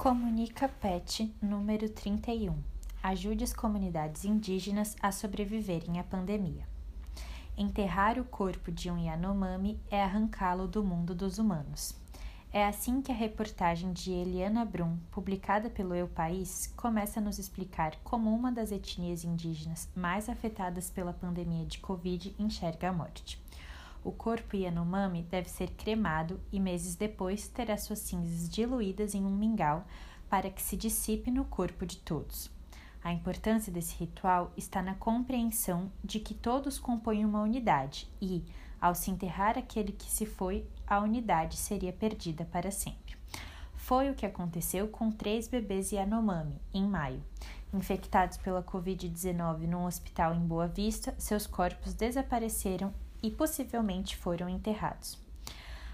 Comunica PET número 31. Ajude as comunidades indígenas a sobreviverem à pandemia. Enterrar o corpo de um Yanomami é arrancá-lo do mundo dos humanos. É assim que a reportagem de Eliana Brum, publicada pelo Eu País, começa a nos explicar como uma das etnias indígenas mais afetadas pela pandemia de Covid enxerga a morte. O corpo Yanomami deve ser cremado e meses depois terá suas cinzas diluídas em um mingau para que se dissipe no corpo de todos. A importância desse ritual está na compreensão de que todos compõem uma unidade e, ao se enterrar aquele que se foi, a unidade seria perdida para sempre. Foi o que aconteceu com três bebês Yanomami, em maio. Infectados pela Covid-19 num hospital em Boa Vista, seus corpos desapareceram e possivelmente foram enterrados.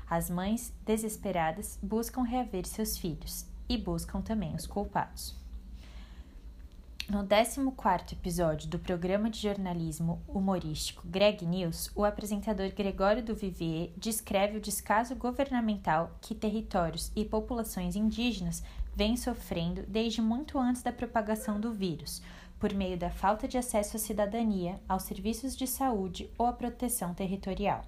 As mães, desesperadas, buscam reaver seus filhos e buscam também os culpados. No 14 episódio do programa de jornalismo humorístico Greg News, o apresentador Gregório do Vivier descreve o descaso governamental que territórios e populações indígenas vêm sofrendo desde muito antes da propagação do vírus, por meio da falta de acesso à cidadania, aos serviços de saúde ou à proteção territorial.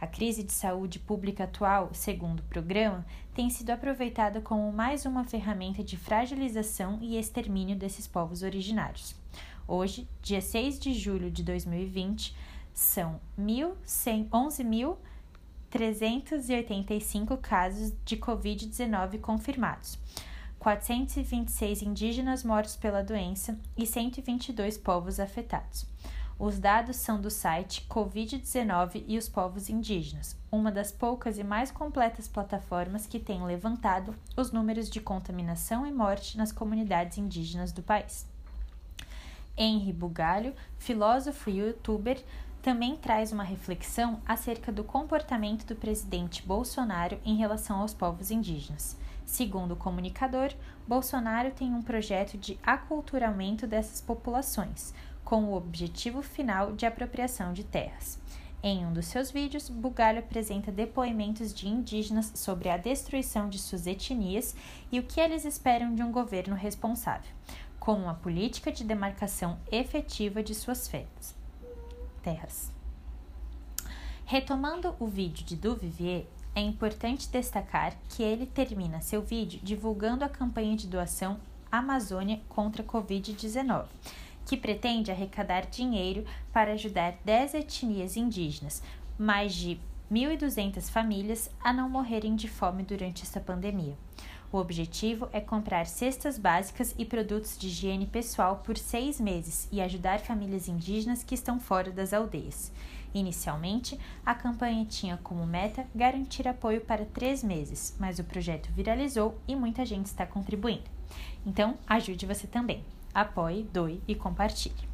A crise de saúde pública atual, segundo o programa, tem sido aproveitada como mais uma ferramenta de fragilização e extermínio desses povos originários. Hoje, dia 6 de julho de 2020, são 11.385 casos de Covid-19 confirmados 426 indígenas mortos pela doença e 122 povos afetados. Os dados são do site Covid-19 e os povos indígenas, uma das poucas e mais completas plataformas que tem levantado os números de contaminação e morte nas comunidades indígenas do país. Henry Bugalho, filósofo e youtuber, também traz uma reflexão acerca do comportamento do presidente Bolsonaro em relação aos povos indígenas. Segundo o comunicador, Bolsonaro tem um projeto de aculturamento dessas populações, com o objetivo final de apropriação de terras. Em um dos seus vídeos, Bugalho apresenta depoimentos de indígenas sobre a destruição de suas etnias e o que eles esperam de um governo responsável, com uma política de demarcação efetiva de suas terras. Retomando o vídeo de Duvivier, é importante destacar que ele termina seu vídeo divulgando a campanha de doação Amazônia contra a Covid-19, que pretende arrecadar dinheiro para ajudar 10 etnias indígenas, mais de 1.200 famílias, a não morrerem de fome durante esta pandemia. O objetivo é comprar cestas básicas e produtos de higiene pessoal por seis meses e ajudar famílias indígenas que estão fora das aldeias. Inicialmente, a campanha tinha como meta garantir apoio para três meses, mas o projeto viralizou e muita gente está contribuindo. Então, ajude você também. Apoie, doe e compartilhe.